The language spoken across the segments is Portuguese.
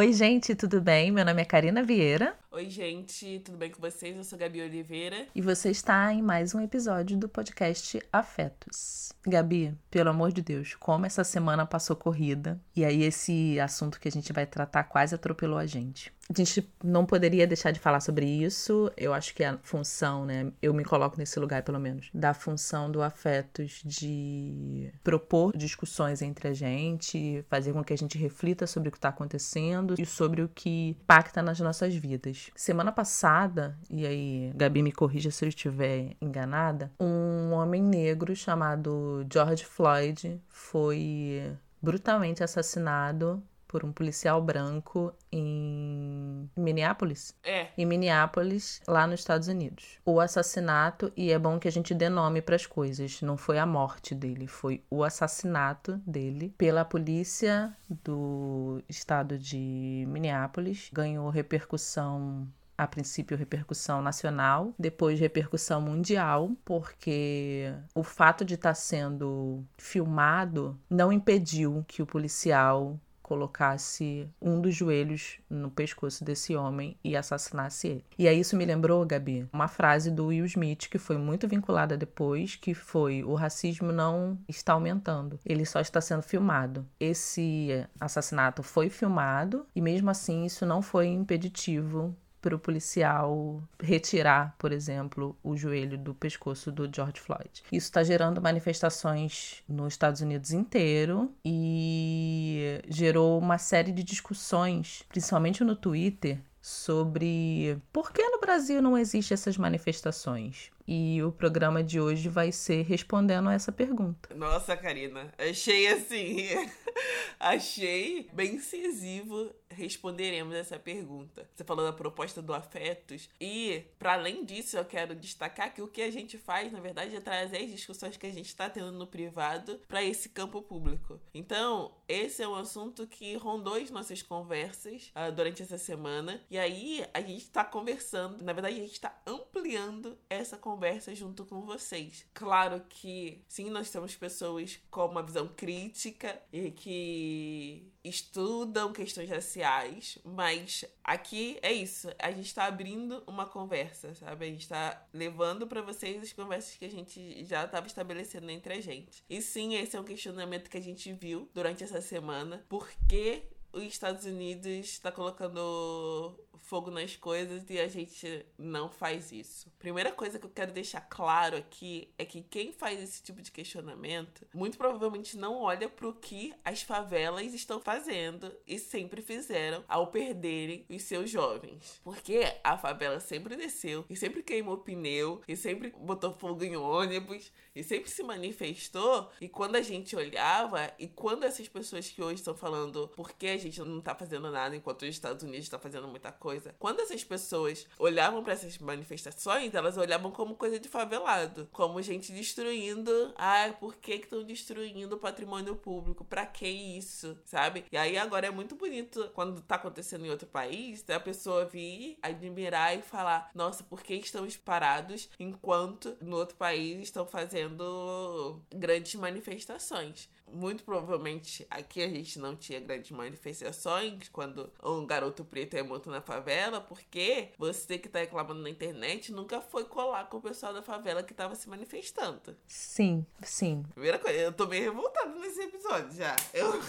Oi, gente, tudo bem? Meu nome é Karina Vieira. Oi, gente, tudo bem com vocês? Eu sou Gabi Oliveira. E você está em mais um episódio do podcast Afetos. Gabi, pelo amor de Deus, como essa semana passou corrida e aí esse assunto que a gente vai tratar quase atropelou a gente. A gente não poderia deixar de falar sobre isso. Eu acho que a função, né? Eu me coloco nesse lugar, pelo menos, da função do Afetos de propor discussões entre a gente, fazer com que a gente reflita sobre o que está acontecendo e sobre o que impacta nas nossas vidas. Semana passada, e aí, Gabi me corrija se eu estiver enganada, um homem negro chamado George Floyd foi brutalmente assassinado por um policial branco em Minneapolis? É. Em Minneapolis, lá nos Estados Unidos. O assassinato, e é bom que a gente dê nome para as coisas, não foi a morte dele, foi o assassinato dele pela polícia do estado de Minneapolis. Ganhou repercussão a princípio repercussão nacional, depois repercussão mundial, porque o fato de estar sendo filmado não impediu que o policial colocasse um dos joelhos no pescoço desse homem e assassinasse ele. E aí isso me lembrou, Gabi, uma frase do Will Smith que foi muito vinculada depois, que foi: o racismo não está aumentando, ele só está sendo filmado. Esse assassinato foi filmado e mesmo assim isso não foi impeditivo para o policial retirar, por exemplo, o joelho do pescoço do George Floyd. Isso está gerando manifestações nos Estados Unidos inteiro e gerou uma série de discussões, principalmente no Twitter, sobre por que no Brasil não existem essas manifestações. E o programa de hoje vai ser respondendo a essa pergunta. Nossa, Karina, achei assim. achei bem incisivo responderemos essa pergunta. Você falou da proposta do Afetos. E, para além disso, eu quero destacar que o que a gente faz, na verdade, é trazer as discussões que a gente está tendo no privado para esse campo público. Então, esse é um assunto que rondou as nossas conversas uh, durante essa semana. E aí, a gente está conversando. Na verdade, a gente está ampliando essa conversa junto com vocês. Claro que, sim, nós temos pessoas com uma visão crítica e que estudam questões raciais, mas aqui é isso. A gente está abrindo uma conversa, sabe? A gente está levando para vocês as conversas que a gente já estava estabelecendo entre a gente. E sim, esse é um questionamento que a gente viu durante essa semana. Por que os Estados Unidos está colocando fogo nas coisas e a gente não faz isso. Primeira coisa que eu quero deixar claro aqui é que quem faz esse tipo de questionamento muito provavelmente não olha para o que as favelas estão fazendo e sempre fizeram ao perderem os seus jovens. Porque a favela sempre desceu e sempre queimou pneu e sempre botou fogo em ônibus e sempre se manifestou. E quando a gente olhava e quando essas pessoas que hoje estão falando por que a gente não tá fazendo nada enquanto os Estados Unidos está fazendo muita coisa coisa. Quando essas pessoas olhavam para essas manifestações, elas olhavam como coisa de favelado, como gente destruindo. Ah, por que estão destruindo o patrimônio público? Para que isso? Sabe? E aí agora é muito bonito quando tá acontecendo em outro país, a pessoa vir admirar e falar: nossa, por que estamos parados enquanto no outro país estão fazendo grandes manifestações? muito provavelmente aqui a gente não tinha grandes manifestações quando um garoto preto é morto na favela, porque você que tá reclamando na internet nunca foi colar com o pessoal da favela que tava se manifestando. Sim, sim. Primeira coisa, eu tô meio revoltada nesse episódio já. Eu.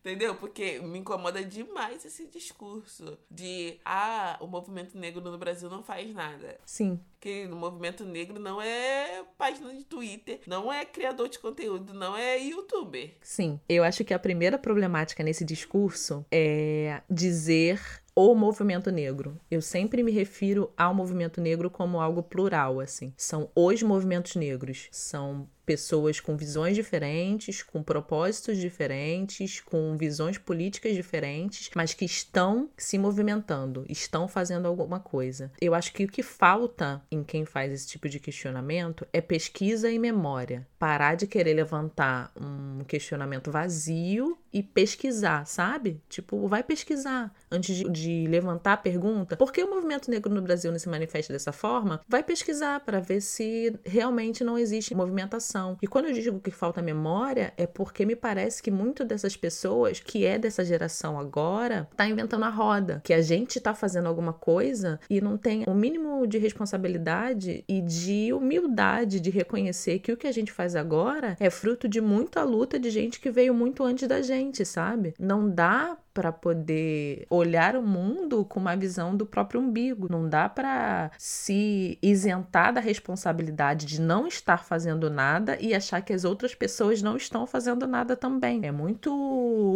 Entendeu? Porque me incomoda demais esse discurso de ah, o movimento negro no Brasil não faz nada. Sim. Que o movimento negro não é página de Twitter, não é criador de conteúdo, não é youtuber. Sim. Eu acho que a primeira problemática nesse discurso é dizer o movimento negro. Eu sempre me refiro ao movimento negro como algo plural, assim. São os movimentos negros. São pessoas com visões diferentes, com propósitos diferentes, com visões políticas diferentes, mas que estão se movimentando, estão fazendo alguma coisa. Eu acho que o que falta em quem faz esse tipo de questionamento é pesquisa e memória. Parar de querer levantar um questionamento vazio e pesquisar, sabe? Tipo, vai pesquisar antes de, de levantar a pergunta. Por que o movimento negro no Brasil não se manifesta dessa forma? Vai pesquisar para ver se realmente não existe movimentação. E quando eu digo que falta memória, é porque me parece que muito dessas pessoas que é dessa geração agora tá inventando a roda, que a gente tá fazendo alguma coisa e não tem o mínimo de responsabilidade e de humildade de reconhecer que o que a gente faz agora é fruto de muita luta de gente que veio muito antes da gente, sabe? Não dá para poder olhar o mundo com uma visão do próprio umbigo. Não dá para se isentar da responsabilidade de não estar fazendo nada e achar que as outras pessoas não estão fazendo nada também. É muito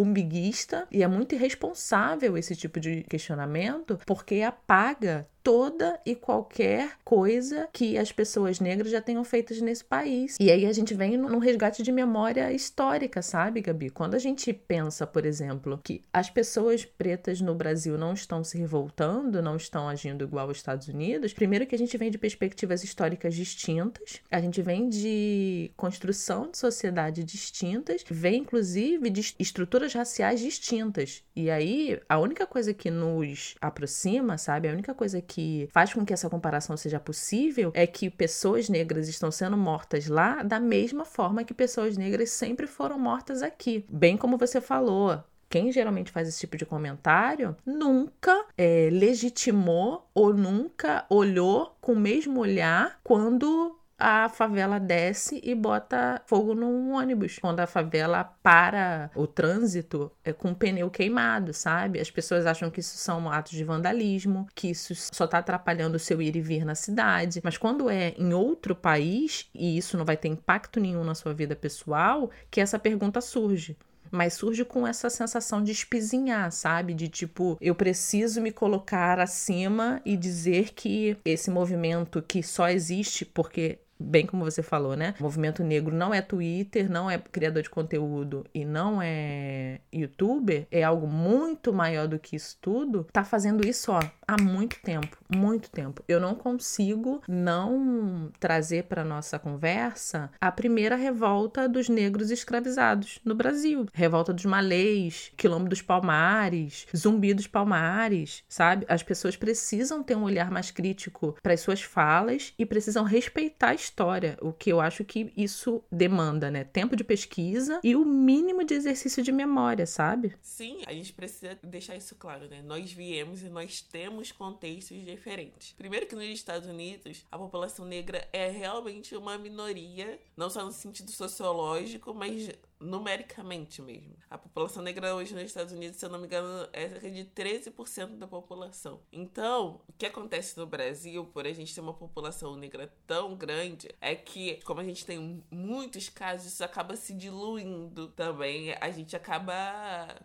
umbiguista e é muito irresponsável esse tipo de questionamento, porque apaga toda e qualquer coisa que as pessoas negras já tenham feito nesse país. E aí a gente vem num resgate de memória histórica, sabe, Gabi? Quando a gente pensa, por exemplo, que as pessoas pretas no Brasil não estão se revoltando, não estão agindo igual aos Estados Unidos, primeiro que a gente vem de perspectivas históricas distintas, a gente vem de construção de sociedade distintas, vem inclusive de estruturas raciais distintas. E aí a única coisa que nos aproxima, sabe, a única coisa que que faz com que essa comparação seja possível é que pessoas negras estão sendo mortas lá da mesma forma que pessoas negras sempre foram mortas aqui. Bem como você falou, quem geralmente faz esse tipo de comentário nunca é, legitimou ou nunca olhou com o mesmo olhar quando a favela desce e bota fogo num ônibus. Quando a favela para o trânsito é com o pneu queimado, sabe? As pessoas acham que isso são atos de vandalismo, que isso só tá atrapalhando o seu ir e vir na cidade. Mas quando é em outro país e isso não vai ter impacto nenhum na sua vida pessoal, que essa pergunta surge mas surge com essa sensação de espizinhar, sabe? De tipo, eu preciso me colocar acima e dizer que esse movimento que só existe porque bem como você falou, né? O movimento negro não é Twitter, não é criador de conteúdo e não é youtuber, é algo muito maior do que isso tudo. Tá fazendo isso, ó, há muito tempo, muito tempo. Eu não consigo não trazer para nossa conversa a primeira revolta dos negros escravizados no Brasil. Revolta dos malês, quilombo dos palmares, zumbi dos palmares, sabe? As pessoas precisam ter um olhar mais crítico para as suas falas e precisam respeitar a história, o que eu acho que isso demanda, né? Tempo de pesquisa e o mínimo de exercício de memória, sabe? Sim, a gente precisa deixar isso claro, né? Nós viemos e nós temos contextos diferentes. Primeiro que nos Estados Unidos, a população negra é realmente uma minoria, não só no sentido sociológico, mas numericamente mesmo. A população negra hoje nos Estados Unidos, se eu não me engano, é cerca de 13% da população. Então, o que acontece no Brasil, por a gente ter uma população negra tão grande, é que, como a gente tem muitos casos, isso acaba se diluindo também. A gente acaba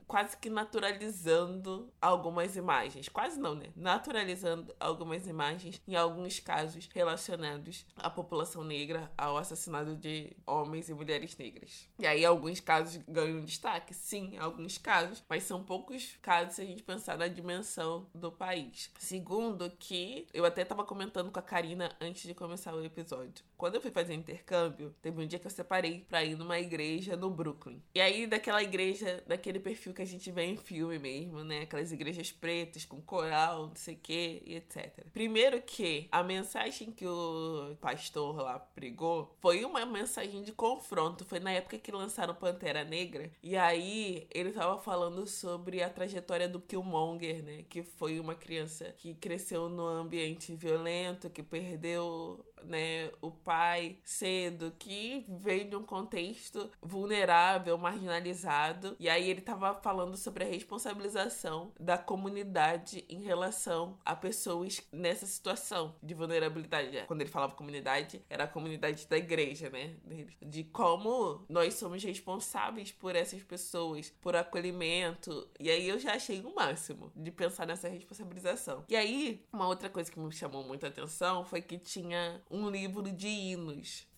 quase que naturalizando algumas imagens. Quase não, né? Naturalizando algumas imagens, em alguns casos relacionados à população negra, ao assassinato de homens e mulheres negras. E aí, alguns alguns casos ganham destaque? Sim, alguns casos, mas são poucos casos se a gente pensar na dimensão do país. Segundo, que eu até estava comentando com a Karina antes de começar o episódio. Quando eu fui fazer intercâmbio, teve um dia que eu separei pra ir numa igreja no Brooklyn. E aí, daquela igreja, daquele perfil que a gente vê em filme mesmo, né? Aquelas igrejas pretas com coral, não sei o que, e etc. Primeiro que a mensagem que o pastor lá pregou foi uma mensagem de confronto. Foi na época que lançaram Pantera Negra. E aí ele tava falando sobre a trajetória do Killmonger, né? Que foi uma criança que cresceu num ambiente violento, que perdeu né, o pai cedo, que veio de um contexto vulnerável, marginalizado. E aí ele tava falando sobre a responsabilização da comunidade em relação a pessoas nessa situação de vulnerabilidade. Quando ele falava comunidade, era a comunidade da igreja, né? De como nós somos responsáveis por essas pessoas, por acolhimento. E aí eu já achei o máximo de pensar nessa responsabilização. E aí, uma outra coisa que me chamou muita atenção foi que tinha um livro de hinos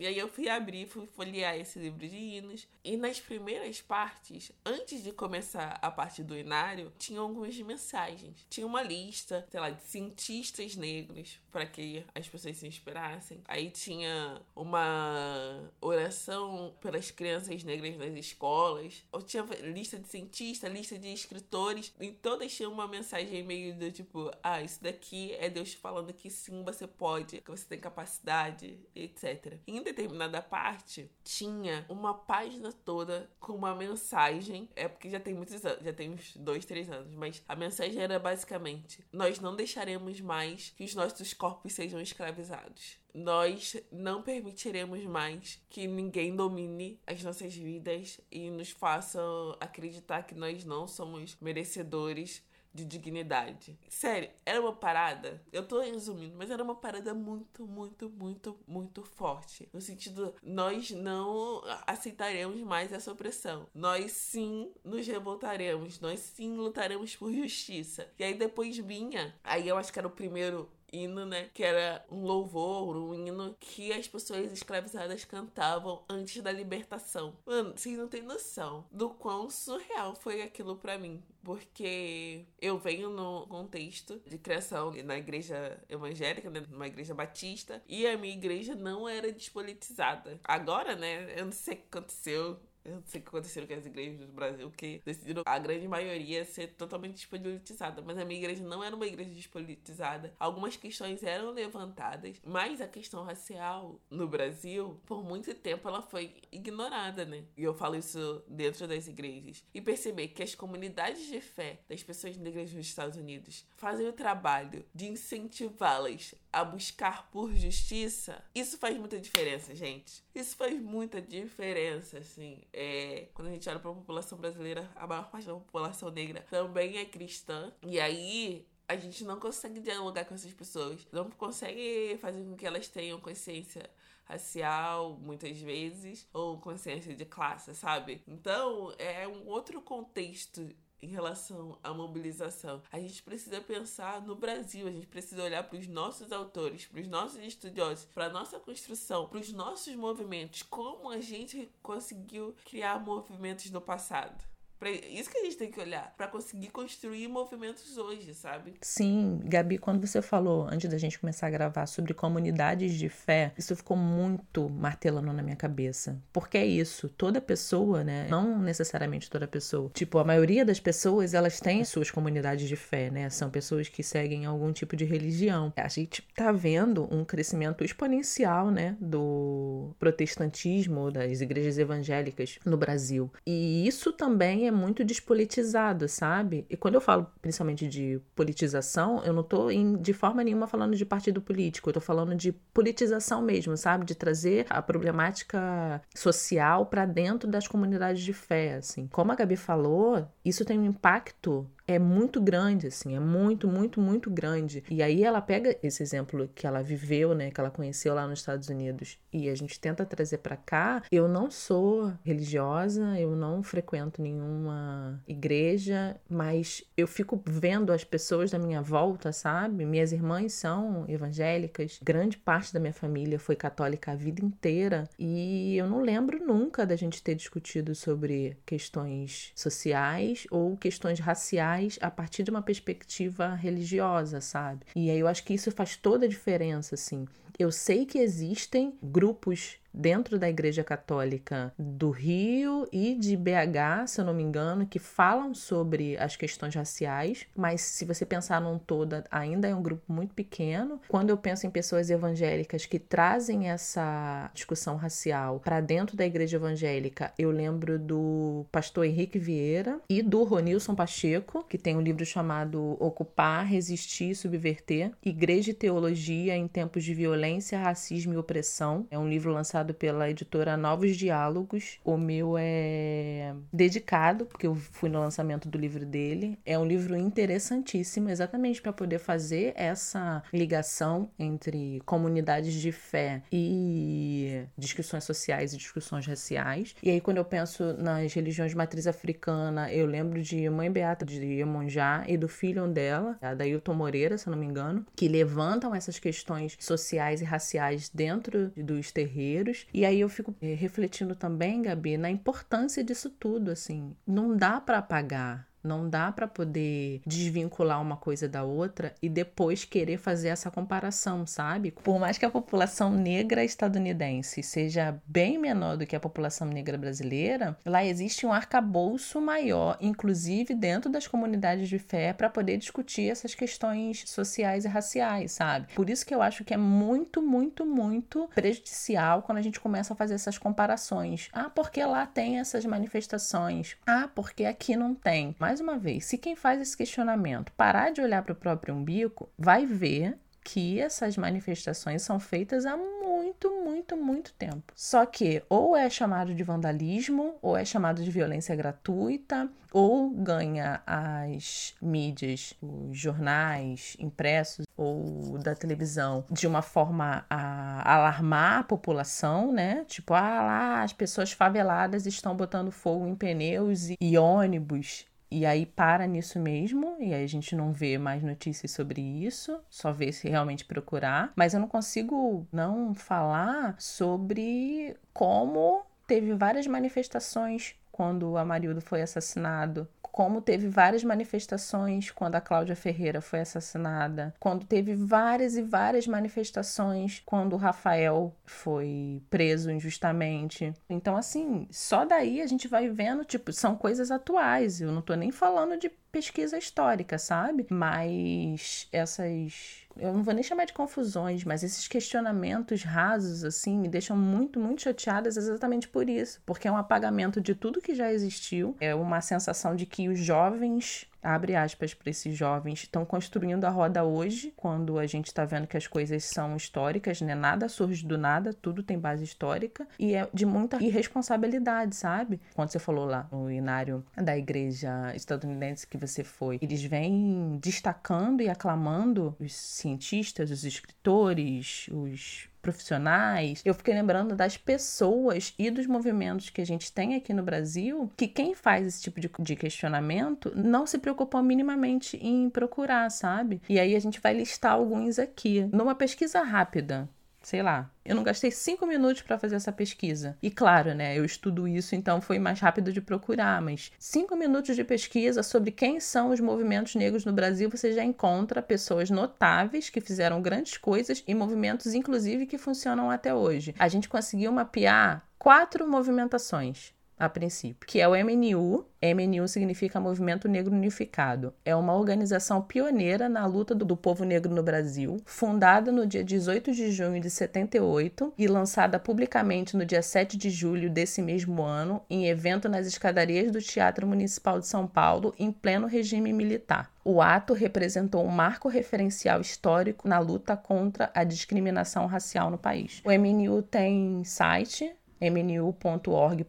E aí eu fui abrir, fui folhear esse livro de hinos. E nas primeiras partes, antes de começar a parte do inário, tinha algumas mensagens. Tinha uma lista, sei lá, de cientistas negros para que as pessoas se inspirassem. Aí tinha uma oração pelas crianças negras nas escolas. Tinha lista de cientistas, lista de escritores. E todas tinham uma mensagem meio do tipo: ah, isso daqui é Deus falando que sim, você pode, que você tem capacidade, etc. Em determinada parte, tinha uma página toda com uma mensagem. É porque já tem muitos anos, já tem uns dois, três anos, mas a mensagem era basicamente: nós não deixaremos mais que os nossos corpos sejam escravizados. Nós não permitiremos mais que ninguém domine as nossas vidas e nos faça acreditar que nós não somos merecedores de dignidade. Sério, era uma parada, eu tô resumindo, mas era uma parada muito, muito, muito, muito forte. No sentido, nós não aceitaremos mais essa opressão. Nós sim nos revoltaremos, nós sim lutaremos por justiça. E aí depois vinha, aí eu acho que era o primeiro hino, né? Que era um louvor, um hino que as pessoas escravizadas cantavam antes da libertação. Mano, vocês não têm noção do quão surreal foi aquilo para mim. Porque eu venho no contexto de criação na igreja evangélica, né? numa igreja batista, e a minha igreja não era despolitizada. Agora, né? Eu não sei o que aconteceu eu não sei o que aconteceu com as igrejas do Brasil, que decidiram a grande maioria ser totalmente despolitizada. Mas a minha igreja não era uma igreja despolitizada. Algumas questões eram levantadas, mas a questão racial no Brasil, por muito tempo, ela foi ignorada, né? E eu falo isso dentro das igrejas. E perceber que as comunidades de fé das pessoas negras nos Estados Unidos fazem o trabalho de incentivá-las a buscar por justiça, isso faz muita diferença, gente. Isso faz muita diferença, assim. É, quando a gente olha para a população brasileira, a maior parte da população negra também é cristã. E aí a gente não consegue dialogar com essas pessoas, não consegue fazer com que elas tenham consciência racial, muitas vezes, ou consciência de classe, sabe? Então, é um outro contexto em relação à mobilização. A gente precisa pensar no Brasil, a gente precisa olhar para os nossos autores, para os nossos estudiosos, para a nossa construção, para os nossos movimentos, como a gente conseguiu criar movimentos no passado. Pra isso que a gente tem que olhar, para conseguir construir movimentos hoje, sabe? Sim, Gabi, quando você falou, antes da gente começar a gravar, sobre comunidades de fé, isso ficou muito martelando na minha cabeça. Porque é isso, toda pessoa, né? Não necessariamente toda pessoa. Tipo, a maioria das pessoas, elas têm suas comunidades de fé, né? São pessoas que seguem algum tipo de religião. A gente tá vendo um crescimento exponencial, né? Do protestantismo, das igrejas evangélicas no Brasil. E isso também é é muito despolitizado, sabe? E quando eu falo principalmente de politização, eu não tô em, de forma nenhuma falando de partido político, eu tô falando de politização mesmo, sabe? De trazer a problemática social para dentro das comunidades de fé, assim. Como a Gabi falou, isso tem um impacto é muito grande, assim, é muito, muito, muito grande. E aí ela pega esse exemplo que ela viveu, né, que ela conheceu lá nos Estados Unidos, e a gente tenta trazer para cá. Eu não sou religiosa, eu não frequento nenhuma igreja, mas eu fico vendo as pessoas da minha volta, sabe? Minhas irmãs são evangélicas, grande parte da minha família foi católica a vida inteira, e eu não lembro nunca da gente ter discutido sobre questões sociais ou questões raciais a partir de uma perspectiva religiosa, sabe? E aí eu acho que isso faz toda a diferença, assim. Eu sei que existem grupos dentro da Igreja Católica do Rio e de BH, se eu não me engano, que falam sobre as questões raciais, mas se você pensar num todo, ainda é um grupo muito pequeno. Quando eu penso em pessoas evangélicas que trazem essa discussão racial para dentro da Igreja Evangélica, eu lembro do pastor Henrique Vieira e do Ronilson Pacheco, que tem um livro chamado Ocupar, Resistir e Subverter: Igreja e Teologia em Tempos de Violência, Racismo e Opressão. É um livro lançado lançado pela editora Novos Diálogos. O meu é dedicado, porque eu fui no lançamento do livro dele. É um livro interessantíssimo, exatamente para poder fazer essa ligação entre comunidades de fé e discussões sociais e discussões raciais. E aí, quando eu penso nas religiões de matriz africana, eu lembro de Mãe Beata de Iemonjá e do filho dela, a Dailton Moreira, se eu não me engano, que levantam essas questões sociais e raciais dentro dos terreiros E aí eu fico é, refletindo também, Gabi, na importância disso tudo, assim. Não dá para apagar não dá para poder desvincular uma coisa da outra e depois querer fazer essa comparação, sabe? Por mais que a população negra estadunidense seja bem menor do que a população negra brasileira, lá existe um arcabouço maior, inclusive dentro das comunidades de fé, para poder discutir essas questões sociais e raciais, sabe? Por isso que eu acho que é muito, muito, muito prejudicial quando a gente começa a fazer essas comparações. Ah, porque lá tem essas manifestações. Ah, porque aqui não tem. Mas mais uma vez, se quem faz esse questionamento parar de olhar para o próprio umbigo, vai ver que essas manifestações são feitas há muito, muito, muito tempo. Só que ou é chamado de vandalismo, ou é chamado de violência gratuita, ou ganha as mídias, os jornais impressos ou da televisão de uma forma a alarmar a população, né? Tipo, ah lá, as pessoas faveladas estão botando fogo em pneus e ônibus e aí para nisso mesmo, e aí a gente não vê mais notícias sobre isso, só vê se realmente procurar. Mas eu não consigo não falar sobre como teve várias manifestações quando o Amarildo foi assassinado como teve várias manifestações quando a Cláudia Ferreira foi assassinada, quando teve várias e várias manifestações quando o Rafael foi preso injustamente. Então, assim, só daí a gente vai vendo, tipo, são coisas atuais. Eu não tô nem falando de pesquisa histórica, sabe? Mas essas eu não vou nem chamar de confusões, mas esses questionamentos rasos, assim, me deixam muito, muito chateadas exatamente por isso. Porque é um apagamento de tudo que já existiu, é uma sensação de que os jovens abre aspas para esses jovens, estão construindo a roda hoje, quando a gente está vendo que as coisas são históricas, né? Nada surge do nada, tudo tem base histórica e é de muita irresponsabilidade, sabe? Quando você falou lá no inário da igreja estadunidense que você foi, eles vêm destacando e aclamando os cientistas, os escritores, os profissionais, eu fiquei lembrando das pessoas e dos movimentos que a gente tem aqui no Brasil, que quem faz esse tipo de, de questionamento não se preocupou minimamente em procurar, sabe? E aí a gente vai listar alguns aqui. Numa pesquisa rápida, sei lá, eu não gastei cinco minutos para fazer essa pesquisa. E claro, né, eu estudo isso, então foi mais rápido de procurar, mas cinco minutos de pesquisa sobre quem são os movimentos negros no Brasil, você já encontra pessoas notáveis que fizeram grandes coisas e movimentos, inclusive, que funcionam até hoje. A gente conseguiu mapear quatro movimentações a princípio, que é o MNU. MNU significa Movimento Negro Unificado. É uma organização pioneira na luta do, do, povo negro no Brasil, fundada no dia 18 de junho de 78 e lançada publicamente no dia 7 de julho desse mesmo ano, em evento nas escadarias do Teatro Municipal de São Paulo, em pleno regime militar. O ato representou um marco referencial histórico na luta contra a discriminação racial no país. O MNU tem site mnu.org.br.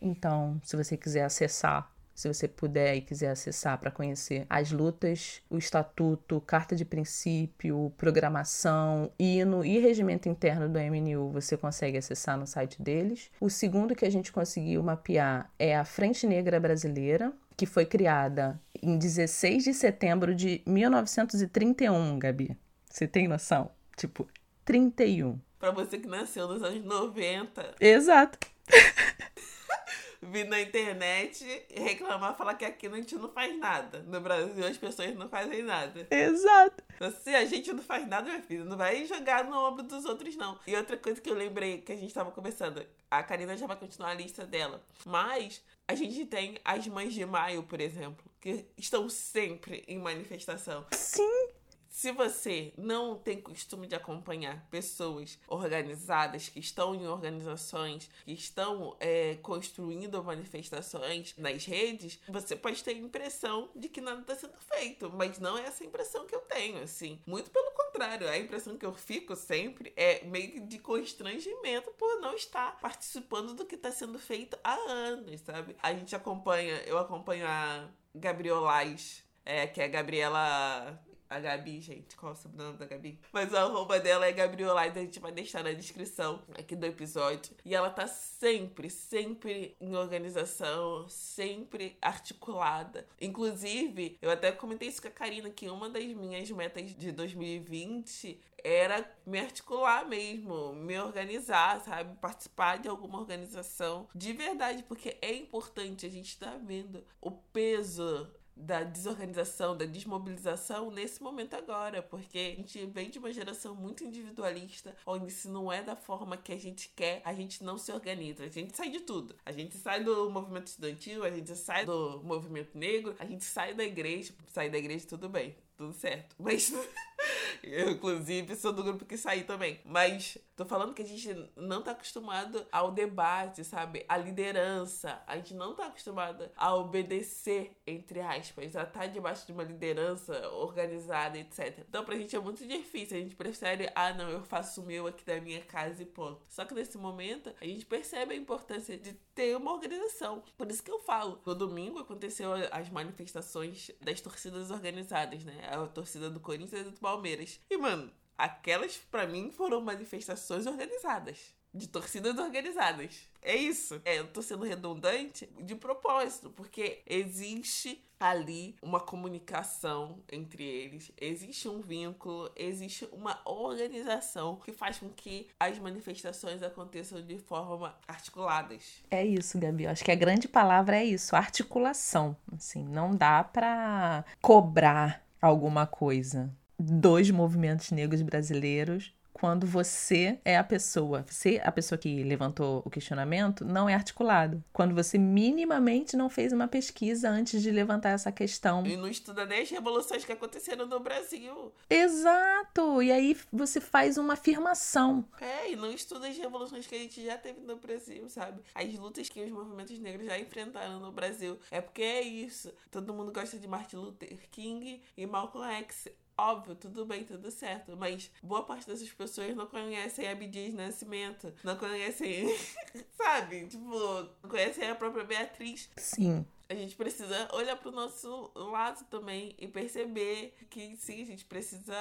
Então, se você quiser acessar, se você puder e quiser acessar para conhecer as lutas, o estatuto, carta de princípio, programação, hino e regimento interno do MNU, você consegue acessar no site deles. O segundo que a gente conseguiu mapear é a Frente Negra Brasileira, que foi criada em 16 de setembro de 1931, Gabi. Você tem noção? Tipo, 31. Pra você que nasceu nos anos 90. Exato. Vir na internet reclamar, falar que aqui a gente não faz nada. No Brasil as pessoas não fazem nada. Exato. Então, se a gente não faz nada, minha filha, não vai jogar no ombro dos outros, não. E outra coisa que eu lembrei que a gente tava conversando, a Karina já vai continuar a lista dela. Mas a gente tem as mães de maio, por exemplo, que estão sempre em manifestação. Sim. Se você não tem costume de acompanhar pessoas organizadas que estão em organizações que estão é, construindo manifestações nas redes, você pode ter a impressão de que nada está sendo feito, mas não é essa impressão que eu tenho, assim. Muito pelo contrário, a impressão que eu fico sempre é meio de constrangimento por não estar participando do que está sendo feito há anos, sabe? A gente acompanha, eu acompanho a Gabriolais, é, que é a Gabriela a Gabi, gente. Qual é o sobrenome da Gabi? Mas o arroba dela é Gabriolaide, a gente vai deixar na descrição aqui do episódio. E ela tá sempre, sempre em organização, sempre articulada. Inclusive, eu até comentei isso com a Karina, que uma das minhas metas de 2020 era me articular mesmo, me organizar, sabe? Participar de alguma organização de verdade, porque é importante. A gente tá vendo o peso da desorganização, da desmobilização nesse momento agora, porque a gente vem de uma geração muito individualista, onde se não é da forma que a gente quer, a gente não se organiza, a gente sai de tudo. A gente sai do movimento estudantil, a gente sai do movimento negro, a gente sai da igreja, sai da igreja tudo bem, tudo certo, mas eu, inclusive, sou do grupo que saí também. Mas tô falando que a gente não tá acostumado ao debate, sabe? A liderança. A gente não tá acostumado a obedecer, entre aspas, a tá debaixo de uma liderança organizada, etc. Então, pra gente é muito difícil. A gente prefere, ah, não, eu faço o meu aqui da minha casa e ponto. Só que nesse momento, a gente percebe a importância de ter uma organização. Por isso que eu falo. No domingo aconteceu as manifestações das torcidas organizadas, né? A torcida do Corinthians e do Palmeiras. E, mano, aquelas para mim foram manifestações organizadas. De torcidas organizadas. É isso. É, eu tô sendo redundante de propósito, porque existe ali uma comunicação entre eles, existe um vínculo, existe uma organização que faz com que as manifestações aconteçam de forma articuladas. É isso, Gabi. Acho que a grande palavra é isso, articulação. Assim, não dá para cobrar alguma coisa dos movimentos negros brasileiros quando você é a pessoa, você a pessoa que levantou o questionamento, não é articulado. Quando você minimamente não fez uma pesquisa antes de levantar essa questão. E não estuda nem as revoluções que aconteceram no Brasil. Exato! E aí você faz uma afirmação. É, e não estuda as revoluções que a gente já teve no Brasil, sabe? As lutas que os movimentos negros já enfrentaram no Brasil. É porque é isso. Todo mundo gosta de Martin Luther King e Malcolm X Óbvio, tudo bem, tudo certo. Mas boa parte dessas pessoas não conhecem Abdias Nascimento. Não conhecem. sabe? Tipo, não conhecem a própria Beatriz. Sim. A gente precisa olhar pro nosso lado também e perceber que sim, a gente precisa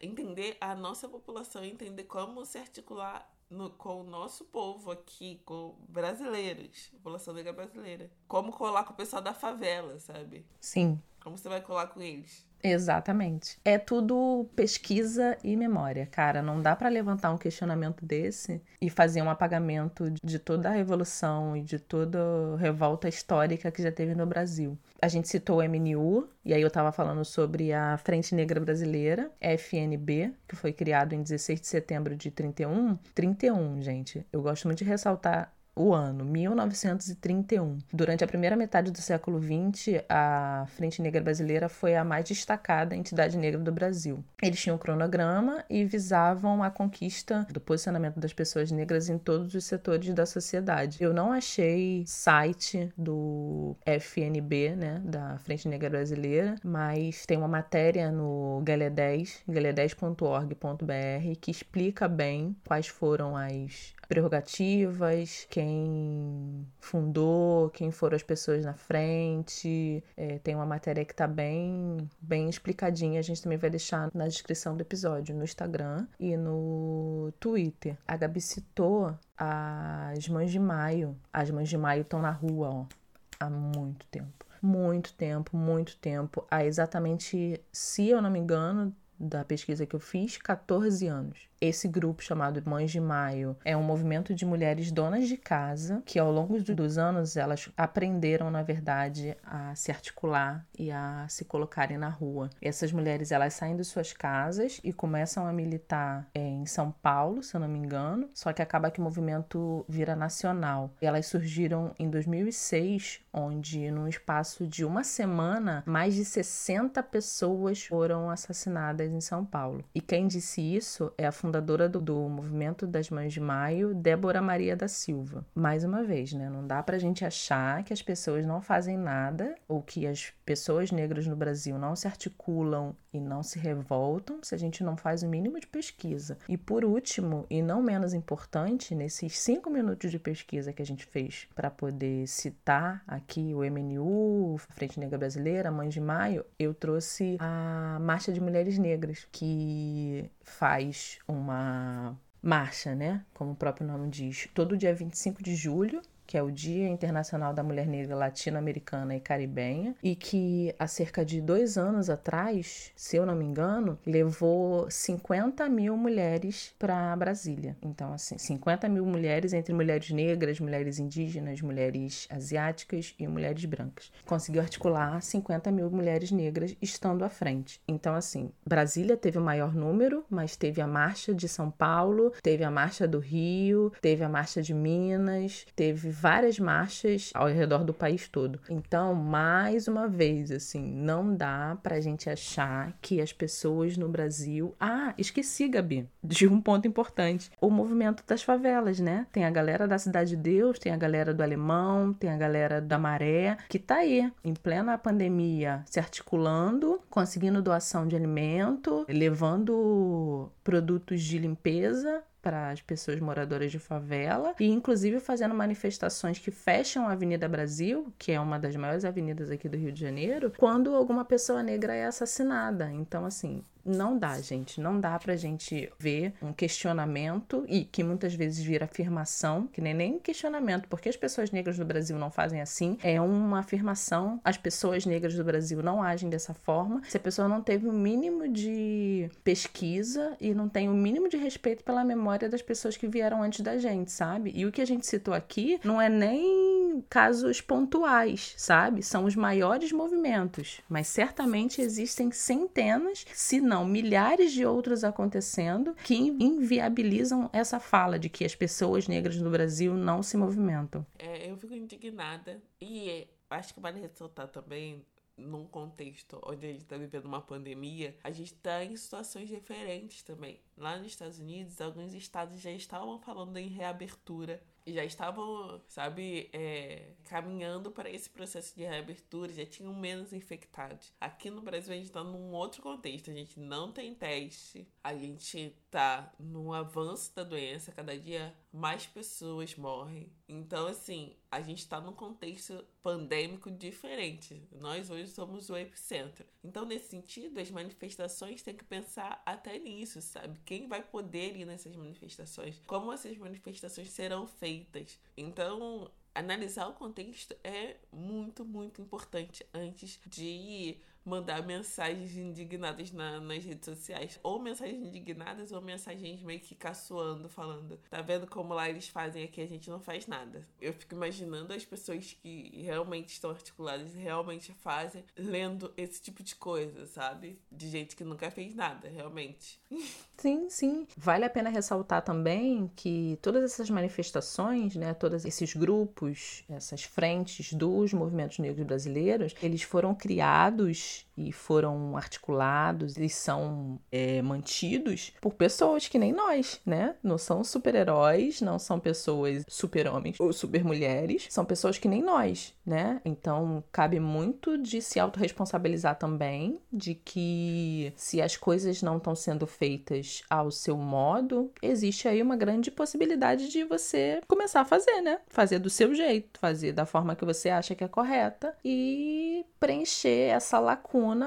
entender a nossa população, entender como se articular no, com o nosso povo aqui, com brasileiros, população negra brasileira. Como colar com o pessoal da favela, sabe? Sim. Como você vai colar com eles? Exatamente. É tudo pesquisa e memória, cara. Não dá para levantar um questionamento desse e fazer um apagamento de toda a revolução e de toda a revolta histórica que já teve no Brasil. A gente citou o MNU, e aí eu tava falando sobre a Frente Negra Brasileira, FNB, que foi criado em 16 de setembro de 31. 31, gente. Eu gosto muito de ressaltar o ano 1931. Durante a primeira metade do século XX, a Frente Negra Brasileira foi a mais destacada entidade negra do Brasil. Eles tinham um cronograma e visavam a conquista do posicionamento das pessoas negras em todos os setores da sociedade. Eu não achei site do FNB, né, da Frente Negra Brasileira, mas tem uma matéria no Galé 10, galé10.org.br, que explica bem quais foram as prerrogativas, quem fundou, quem foram as pessoas na frente. É, tem uma matéria que tá bem, bem explicadinha. A gente também vai deixar na descrição do episódio, no Instagram e no Twitter. A Gabi citou as Mães de Maio. As Mães de Maio estão na rua, ó, há muito tempo. Muito tempo, muito tempo. Há exatamente, se eu não me engano, da pesquisa que eu fiz, 14 anos. Esse grupo chamado Mães de Maio é um movimento de mulheres donas de casa que ao longo dos anos elas aprenderam, na verdade, a se articular e a se colocarem na rua. Essas mulheres elas saem de suas casas e começam a militar é, em São Paulo, se eu não me engano, só que acaba que o movimento vira nacional. Elas surgiram em 2006, onde num espaço de uma semana mais de 60 pessoas foram assassinadas em São Paulo. E quem disse isso é a fundadora do, do movimento das Mães de Maio, Débora Maria da Silva. Mais uma vez, né? Não dá pra gente achar que as pessoas não fazem nada ou que as pessoas negras no Brasil não se articulam e não se revoltam se a gente não faz o mínimo de pesquisa. E por último, e não menos importante, nesses cinco minutos de pesquisa que a gente fez para poder citar aqui o MNU, Frente Negra Brasileira, Mães de Maio, eu trouxe a Marcha de Mulheres Negras, que faz uma marcha, né? Como o próprio nome diz, todo dia 25 de julho que é o Dia Internacional da Mulher Negra Latino-Americana e Caribenha, e que há cerca de dois anos atrás, se eu não me engano, levou 50 mil mulheres para Brasília. Então, assim, 50 mil mulheres entre mulheres negras, mulheres indígenas, mulheres asiáticas e mulheres brancas. Conseguiu articular 50 mil mulheres negras estando à frente. Então, assim, Brasília teve o maior número, mas teve a marcha de São Paulo, teve a marcha do Rio, teve a marcha de Minas, teve várias marchas ao redor do país todo. Então, mais uma vez, assim, não dá pra gente achar que as pessoas no Brasil. Ah, esqueci, Gabi, de um ponto importante: o movimento das favelas, né? Tem a galera da Cidade de Deus, tem a galera do Alemão, tem a galera da Maré, que tá aí, em plena pandemia, se articulando, conseguindo doação de alimento, levando produtos de limpeza para as pessoas moradoras de favela e inclusive fazendo manifestações que fecham a Avenida Brasil, que é uma das maiores avenidas aqui do Rio de Janeiro, quando alguma pessoa negra é assassinada. Então assim, não dá, gente. Não dá pra gente ver um questionamento e que muitas vezes vira afirmação, que nem nem questionamento, porque as pessoas negras do Brasil não fazem assim. É uma afirmação. As pessoas negras do Brasil não agem dessa forma. Se a pessoa não teve o um mínimo de pesquisa e não tem o um mínimo de respeito pela memória das pessoas que vieram antes da gente, sabe? E o que a gente citou aqui não é nem casos pontuais, sabe? São os maiores movimentos, mas certamente existem centenas, se não milhares de outros acontecendo que inviabilizam essa fala de que as pessoas negras no Brasil não se movimentam. É, eu fico indignada e acho que vale ressaltar também num contexto onde a gente está vivendo uma pandemia, a gente está em situações diferentes também. Lá nos Estados Unidos, alguns estados já estavam falando em reabertura já estavam, sabe, é, caminhando para esse processo de reabertura, já tinham menos infectados. Aqui no Brasil a gente está num outro contexto, a gente não tem teste, a gente tá num avanço da doença, cada dia mais pessoas morrem. Então, assim, a gente está num contexto pandêmico diferente. Nós hoje somos o epicentro. Então, nesse sentido, as manifestações têm que pensar até nisso, sabe? Quem vai poder ir nessas manifestações? Como essas manifestações serão feitas? Então, analisar o contexto é muito, muito importante antes de mandar mensagens indignadas na, nas redes sociais. Ou mensagens indignadas ou mensagens meio que caçoando, falando: tá vendo como lá eles fazem aqui, a gente não faz nada. Eu fico imaginando as pessoas que realmente estão articuladas realmente fazem, lendo esse tipo de coisa, sabe? De gente que nunca fez nada, realmente. Sim, sim. Vale a pena ressaltar também que todas essas manifestações, né, todos esses grupos, essas frentes dos movimentos negros brasileiros, eles foram criados e foram articulados e são é, mantidos por pessoas que nem nós, né? Não são super-heróis, não são pessoas super-homens ou super-mulheres, são pessoas que nem nós, né? Então cabe muito de se autorresponsabilizar também, de que se as coisas não estão sendo feitas ao seu modo, existe aí uma grande possibilidade de você começar a fazer, né? Fazer do seu jeito, fazer da forma que você acha que é correta e preencher essa lacuna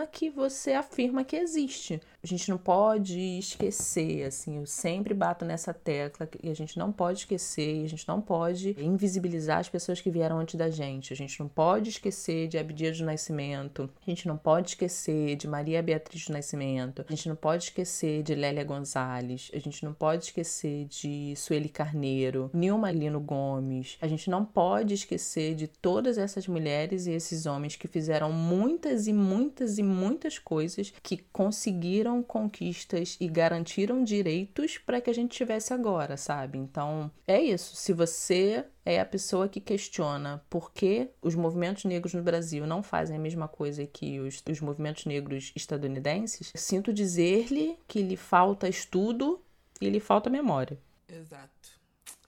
que você afirma que existe a gente não pode esquecer, assim, eu sempre bato nessa tecla e a gente não pode esquecer, a gente não pode invisibilizar as pessoas que vieram antes da gente, a gente não pode esquecer de Abdias do Nascimento, a gente não pode esquecer de Maria Beatriz do Nascimento, a gente não pode esquecer de Lélia Gonzalez, a gente não pode esquecer de Sueli Carneiro, Nilma Lino Gomes, a gente não pode esquecer de todas essas mulheres e esses homens que fizeram muitas e muitas e muitas coisas que conseguiram conquistas e garantiram direitos para que a gente tivesse agora, sabe? Então, é isso. Se você é a pessoa que questiona por que os movimentos negros no Brasil não fazem a mesma coisa que os, os movimentos negros estadunidenses, sinto dizer-lhe que lhe falta estudo e lhe falta memória. Exato.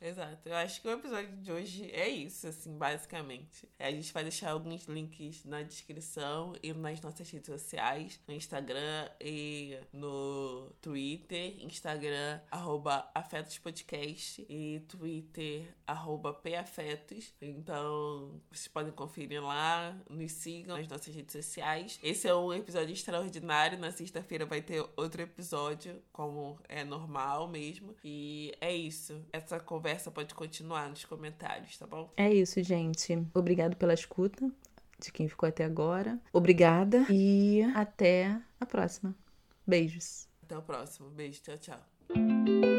Exato. Eu acho que o episódio de hoje é isso, assim, basicamente. A gente vai deixar alguns links na descrição e nas nossas redes sociais, no Instagram e no Twitter. Instagram, arroba afetospodcast e Twitter, arroba pafetos. Então, vocês podem conferir lá, nos sigam nas nossas redes sociais. Esse é um episódio extraordinário. Na sexta-feira vai ter outro episódio, como é normal mesmo. E é isso. Essa conversa conversa pode continuar nos comentários, tá bom? É isso, gente. Obrigado pela escuta de quem ficou até agora. Obrigada e até a próxima. Beijos. Até o próximo. Beijo. Tchau, tchau.